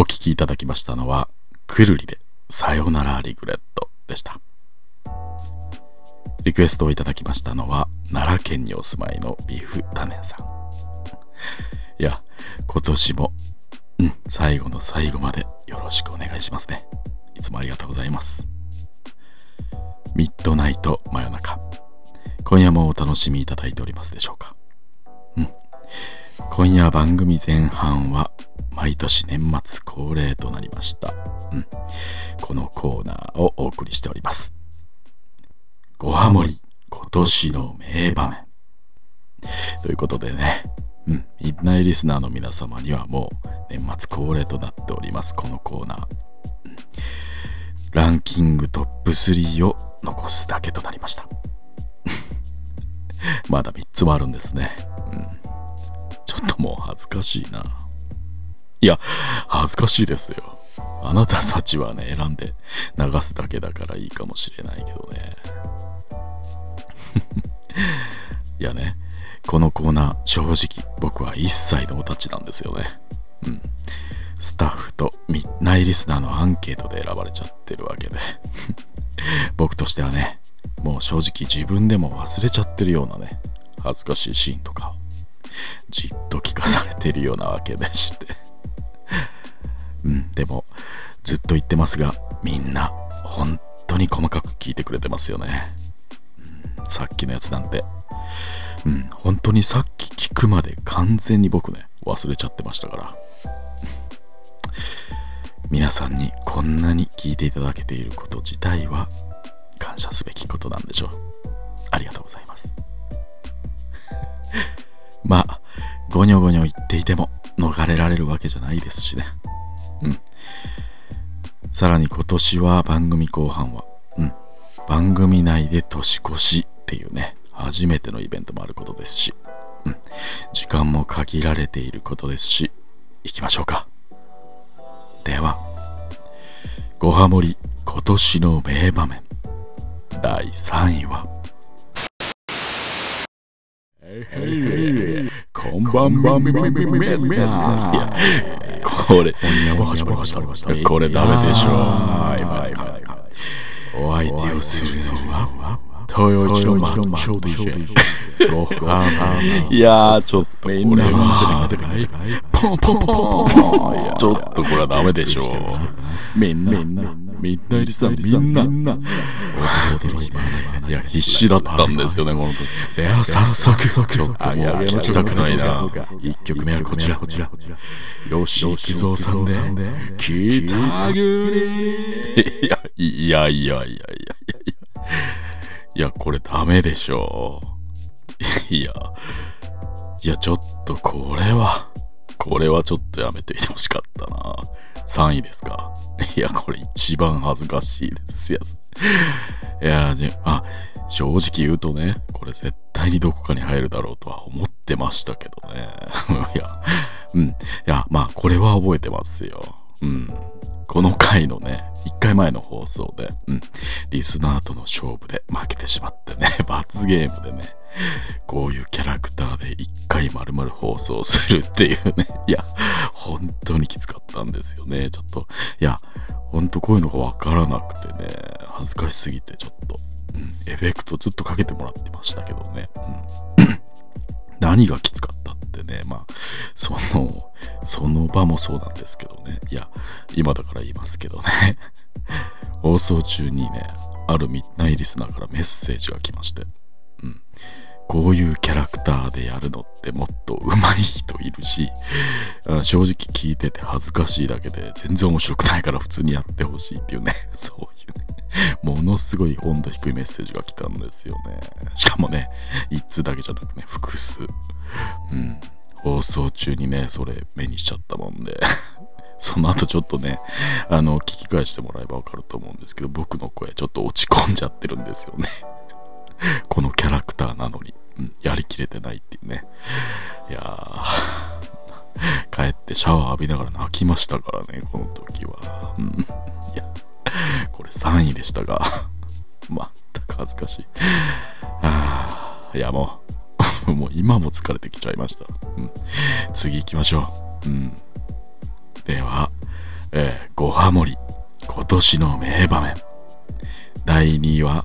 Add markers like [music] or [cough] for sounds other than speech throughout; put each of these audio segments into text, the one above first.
お聴きいただきましたのは、くるりでさよならリグレットでした。リクエストをいただきましたのは、奈良県にお住まいのビーフタネンさん。いや、今年も、うん、最後の最後までよろしくお願いしますね。いつもありがとうございます。ミッドナイト真夜中。今夜もお楽しみいただいておりますでしょうか。うん。今夜番組前半は毎年年末恒例となりました。うん。このコーナーをお送りしております。ごはもり今年の名場面。ということでね、うん、インナイリスナーの皆様にはもう年末恒例となっております、このコーナー。うん、ランキングトップ3を残すだけとなりました。[laughs] まだ3つもあるんですね。うん。ちょっともう恥ずかしいな。いや、恥ずかしいですよ。あなたたちはね、選んで流すだけだからいいかもしれないけどね。[laughs] いやね、このコーナー、正直僕は一切のお立ちなんですよね。うん。スタッフとミッナイリスナーのアンケートで選ばれちゃってるわけで。[laughs] 僕としてはね、もう正直自分でも忘れちゃってるようなね、恥ずかしいシーンとか、じっと聞かされてるようなわけでして。でも、ずっと言ってますが、みんな、本当に細かく聞いてくれてますよね。うん、さっきのやつなんて、うん、本当にさっき聞くまで完全に僕ね、忘れちゃってましたから。皆さんにこんなに聞いていただけていること自体は感謝すべきことなんでしょう。ありがとうございます。[laughs] まあ、ゴニョゴニョ言っていても逃れられるわけじゃないですしね。うん。さらに今年は番組後半は、うん。番組内で年越しっていうね、初めてのイベントもあることですし、うん。時間も限られていることですし、行きましょうか。では、ごはもり今年の名場面。第3位は、こんばんばんめめめめめいや、これ、これダメでしょ。お相手をするのは、豊一のマッチョ DJ。いやー、ちょっとこれは、ポンポンポンちょっとこれはダメでしょ。みんな、みんな入りさん、みんな。いや、必死だったんですよね、この時。いや、早速、ちょっともう聞きたくないな。一曲目はこちら、こちら。吉木蔵さんで、北国。いや、いやいやいやいやいや。いや、これダメでしょ。いや、いや、ちょっとこれは、これはちょっとやめていてほしかったな。3位ですか？[laughs] いや、これ一番恥ずかしいですやつ。[laughs] いや、じ、あ、正直言うとね、これ絶対にどこかに入るだろうとは思ってましたけどね。[laughs] いや、うん。いや、まあ、これは覚えてますよ。うん。この回のね、1回前の放送で、うん、リスナーとの勝負で負けてしまってね、罰ゲームでね、こういうキャラクターで1回丸々放送するっていうね、[laughs] いや、本当にきつかったんですよね、ちょっと。いや、ほんとこういうのがわからなくてね、恥ずかしすぎてちょっと、うん、エフェクトずっとかけてもらってましたけどね。うん [clears throat] 何がきつかったってね、まあ、その、その場もそうなんですけどね。いや、今だから言いますけどね。[laughs] 放送中にね、あるミッナイリスナーからメッセージが来まして、うん。こういうキャラクターでやるのってもっと上手い人いるし、正直聞いてて恥ずかしいだけで全然面白くないから普通にやってほしいっていうね、[laughs] そういうね。ものすごい温度低いメッセージが来たんですよね。しかもね、一通だけじゃなくね、複数。うん。放送中にね、それ目にしちゃったもんで [laughs] その後ちょっとね、あの、聞き返してもらえばわかると思うんですけど、僕の声ちょっと落ち込んじゃってるんですよね [laughs] このキャラクターなのに、うん、やりきれてないっていうね。いやー、[laughs] 帰ってシャワー浴びながら泣きましたからね、この時は。うん、いや、これ3位でしたが、[laughs] 全く恥ずかしい。あいや、もう、もう今も疲れてきちゃいました。うん、次行きましょう。うん、では、えー、ごハモり、今年の名場面。第2位は、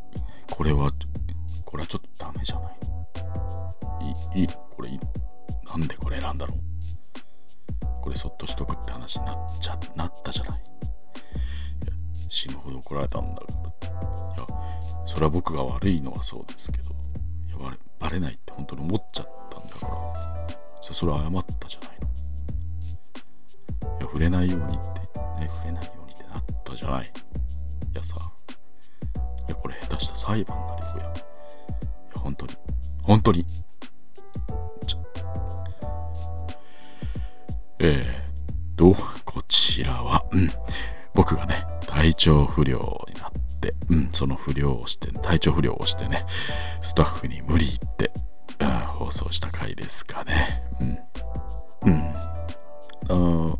これはこれはちょっとダメじゃない？いいこれいいなんでこれ選んだの？これそっとしとくって話になっちゃなったじゃない？いや死ぬほど怒られたんだからいやそれは僕が悪いのはそうですけどいやバレバレないって本当に思っちゃったんだから。そそれは謝ったじゃないの。いや触れないようにってね触れないようにってなったじゃない。裁判になるよいやいや本当に。本当に。えー、とこちらは、うん、僕がね体調不良になって、うん、その不良をして体調不良をしてねスタッフに無理言って、うん、放送した回ですかね。うん。うん。あ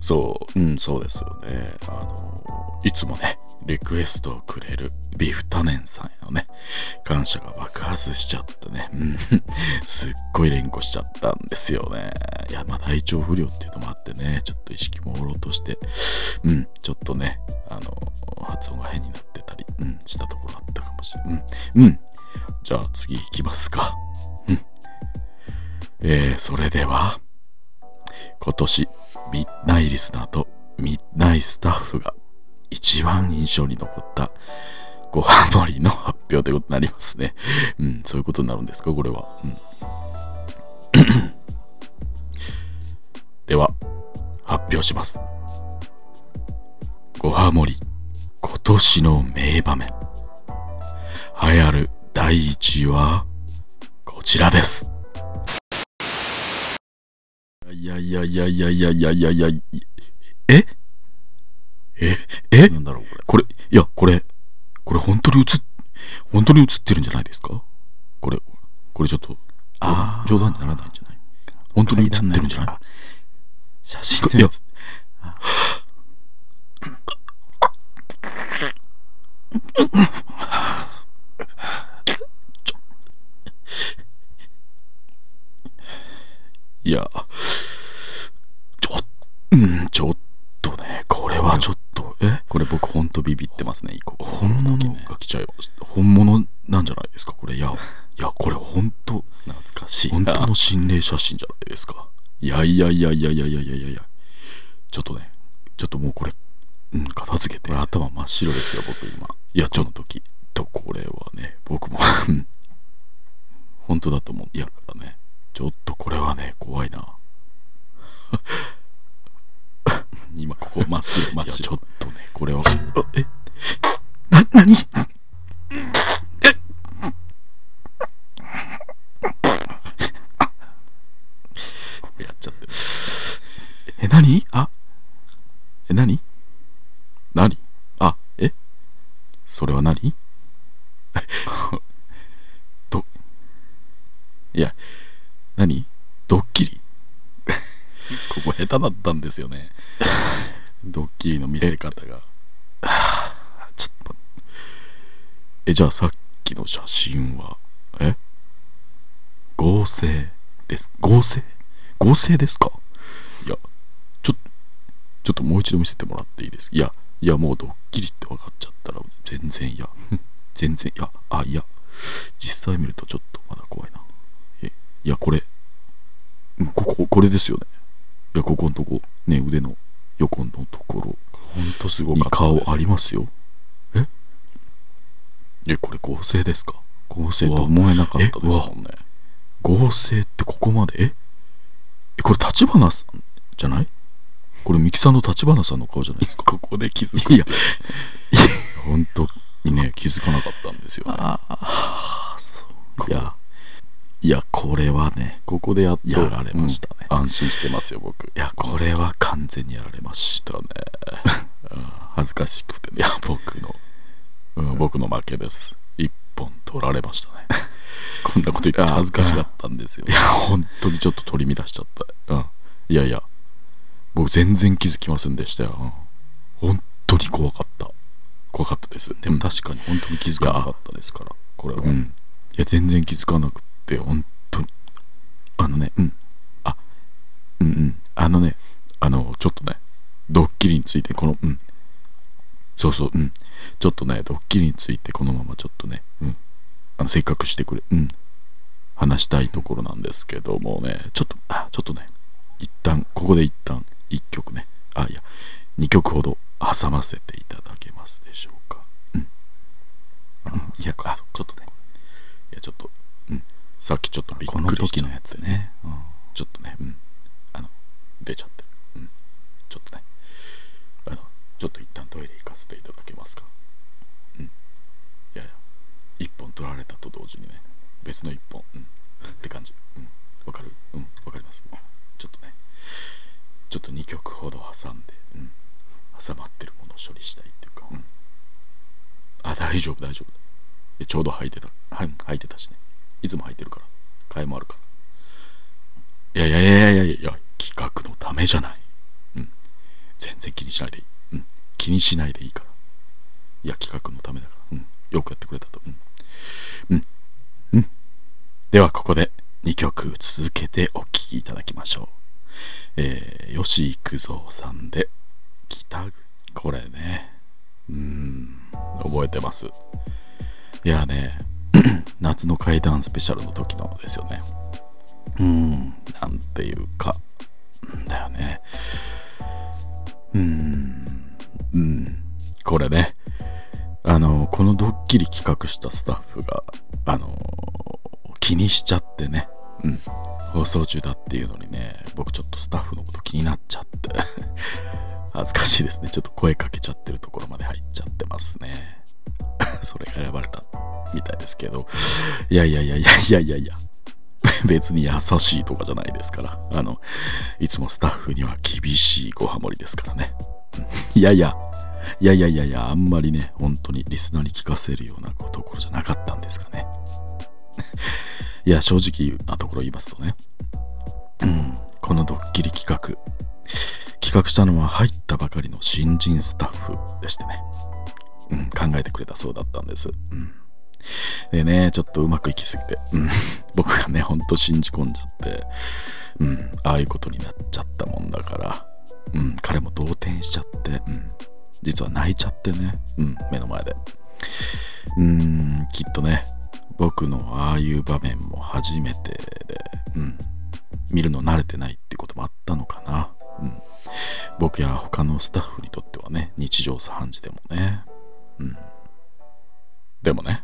そううんそうですよね。あのいつもねリクエストをくれるビフタネンさんへのね感謝が爆発しちゃってね、うん、[laughs] すっごい連呼しちゃったんですよね。いやまあ体調不良っていうのもあってねちょっと意識朦朧として。うん。ちょっとねあの発音が変になってたり、うん、したところあったかもしれない。うん、うん、じゃあ次行きますか。うん。えー、それでは今年ミッナイリスナーとミッナイスタッフが一番印象に残ったご飯盛りの発表ということになりますね。うん、そういうことになるんですか、これは。うん、[coughs] では、発表します。ご飯盛り、今年の名場面。流行る第1位は、こちらです。いやいやいやいやいやいやいやいやいや、ええ？えなんだろうこれ。これ、いや、これ、これ本当に映っ、本当に映ってるんじゃないですか？これ、これちょっと、あー。冗談にならないんじゃない。本当に映ってるんじゃない？写真いや、いや、ちょ、うん、ちょっとね、これはちょっと、え？これ僕ほんとビビってますねここ本物？が来ちゃいました。本物なんじゃないですか？これ、いや、いや、これ本当、懐かしい本当の心霊写真じゃないですか？いやいやいやいやいやいやいやいや。ちょっとね、ちょっともうこれ、うん、片付けて。頭真っ白ですよ僕今いや、ちょっと時と、これはね、僕も、うん本当だと思う。いや、からね、ちょっとこれはね、怖いな。[laughs] 今ここ真っ白真っいや、ち白ょっとね、これは、あえ、な、なにここやっちゃってるえ、なにあ、え、なになにあ、えそれは何ど、いや、何ドッキリここ下手だったんですよねドッキリの見せ方が。ちょっと待って。え、じゃあさっきの写真は、え？合成です。合成？合成ですか？いや、ちょっと、ちょっともう一度見せてもらっていいです？いや、いや、もうドッキリって分かっちゃったら、全然いや、[laughs] 全然、いや、あ、いや、実際見るとちょっとまだ怖いな。え、いや、これ、ここ、これですよね。いや、ここのとこ、ね、腕の横のところ。ほんとすごにかったです。顔ありますよ。え？え、これ合成ですか？合成と思えなかったですもんね。合成ってここまで？え？え、これ立花さんじゃない？これミキさんの立花さんの顔じゃないですか？[laughs] ここで気づくいや、いや。本当にね、気づかなかったんですよ、ね。ああそういや、いやこれはねここでやっとやられましたね、安心してますよ僕。いやこれは完全にやられましたね、[laughs] うん。恥ずかしくてね。いや僕の、うん、僕の負けです。一本取られましたね。[laughs] こんなこと言って恥ずかしかったんですよ。いや本当にちょっと取り乱しちゃった。うん。いやいや。僕全然気づきませんでしたよ、うん。本当に怖かった。怖かったです。でも確かに本当に気づかなかったですから。これは、うん。いや全然気づかなくって本当にあのねうんあうんうんあのねあのちょっとねドッキリについてこのうんそうそううんちょっとねドッキリについてこのままちょっとねうんあのせっかくしてくれうん話したいところなんですけどもねちょっとあちょっとね一旦ここで一旦一曲ねあいや2曲ほど挟ませていただけますでしょうか。うん。いやあちょっとねいやちょっとさっきちょっとびっこのくりしちゃって。時のやつね、うん。ちょっとね、うん、あの、出ちゃってる。うん、ちょっとね、あの、ちょっと一旦トイレ行かせていただけますか。うん。いやいや、一本取られたと同時にね、別の一本、うん、って感じ。うん、わかる？うん、わかります？ちょっとね、ちょっと2曲ほど挟んで、うん、挟まってるものを処理したいっていうか、うん。あ、大丈夫、大丈夫。ちょうど履いてた、はい、履いてたしね。いつも履いてるから、替えもあるから。いやいやいやいやいやいや、企画のためじゃない。うん。全然気にしないでいい。うん。気にしないでいいから。いや、企画のためだから。うん。よくやってくれたと。うん。うん。うん。では、ここで2曲続けてお聴きいただきましょう。えー、吉幾三さんで、北。これね。うん。覚えてます。いやね、[clears throat] 夏の怪談スペシャルの時のですよね。うん、なんていうか、だよね。うん、うん、これね、あの、このドッキリ企画したスタッフが、あの、気にしちゃってね、うん、放送中だっていうのにね、僕ちょっとスタッフのこと気になっちゃって、[laughs] 恥ずかしいですね。ちょっと声かけちゃってるところまで入っちゃってますね。[laughs] それが選ばれた。みたいですけど、いやいやいやいやいやいやいや。[laughs] 別に優しいとかじゃないですから。あの、いつもスタッフには厳しいごハモリですからね。[laughs] いやいや、いやいやいやいや、あんまりね、本当にリスナーに聞かせるようなところじゃなかったんですかね。[laughs] いや、正直なところ言いますとね、うん、このドッキリ企画、企画したのは入ったばかりの新人スタッフでしてね、うん、考えてくれたそうだったんです。うんでね、ちょっとうまくいきすぎて、うん、[laughs] 僕がね、ほんと信じ込んじゃって、うん、ああいうことになっちゃったもんだから、うん、彼も動転しちゃって、うん、実は泣いちゃってね、うん、目の前で。うん、きっとね、僕のああいう場面も初めてで、うん、見るの慣れてないってこともあったのかな。うん、僕や他のスタッフにとってはね、日常茶飯事でもね。うん。でもね、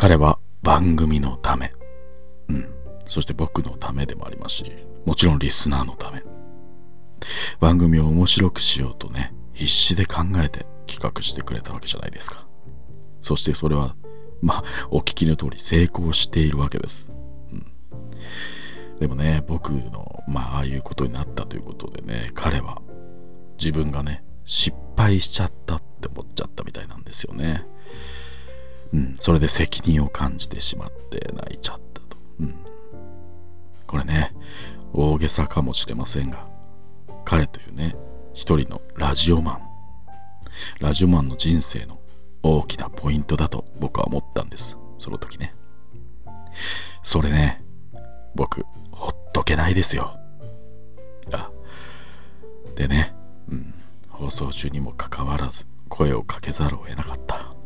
彼は番組のため、うん、そして僕のためでもありますし、もちろんリスナーのため。番組を面白くしようとね、必死で考えて企画してくれたわけじゃないですか。そしてそれは、まあ、お聞きの通り成功しているわけです。うん、でもね、僕の、まあ、ああいうことになったということでね、彼は自分がね、失敗しちゃったって思っちゃったみたいなんですよね。うん、それで責任を感じてしまって泣いちゃったと。うん。これね、大げさかもしれませんが、彼というね、一人のラジオマン、ラジオマンの人生の大きなポイントだと僕は思ったんです。その時ね。それね、僕、ほっとけないですよ。あ、でね、うん、放送中にもかかわらず声をかけざるを得なかった。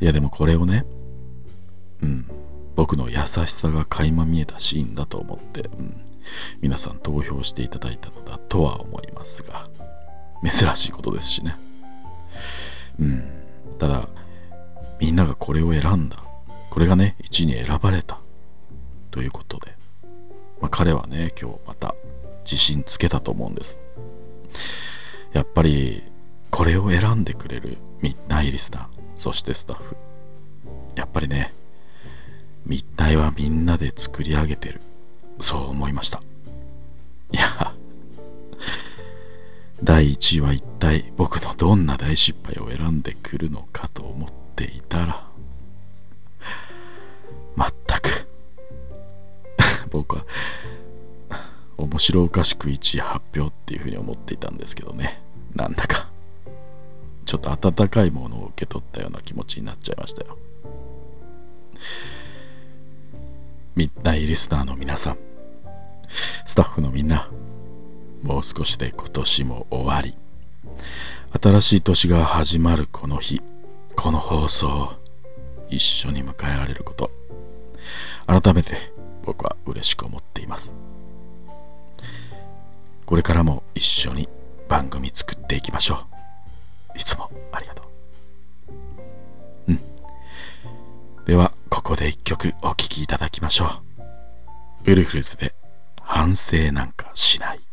いやでもこれをね、うん、僕の優しさが垣間見えたシーンだと思って、うん、皆さん投票していただいたのだとは思いますが、珍しいことですしね。うん。ただ、みんながこれを選んだ。これがね、1位に選ばれた。ということで、まあ、彼はね、今日また自信つけたと思うんです。やっぱり、これを選んでくれるミッナイリスナー、そしてスタッフ。やっぱりね密体はみんなで作り上げてる。そう思いました。いや第1位は一体僕のどんな大失敗を選んでくるのかと思っていたらまったく僕は面白おかしく1位発表っていうふうに思っていたんですけどね。なんだか。ちょっと温かいものを受け取ったような気持ちになっちゃいましたよ。ミッナイリスナーの皆さん。スタッフのみんな。もう少しで今年も終わり。新しい年が始まるこの日。この放送を一緒に迎えられること。改めて僕は嬉しく思っています。これからも一緒に番組作っていきましょう。いつもありがとう。うん。ではここで一曲お聴きいただきましょう。ウルフルズで反省なんかしない。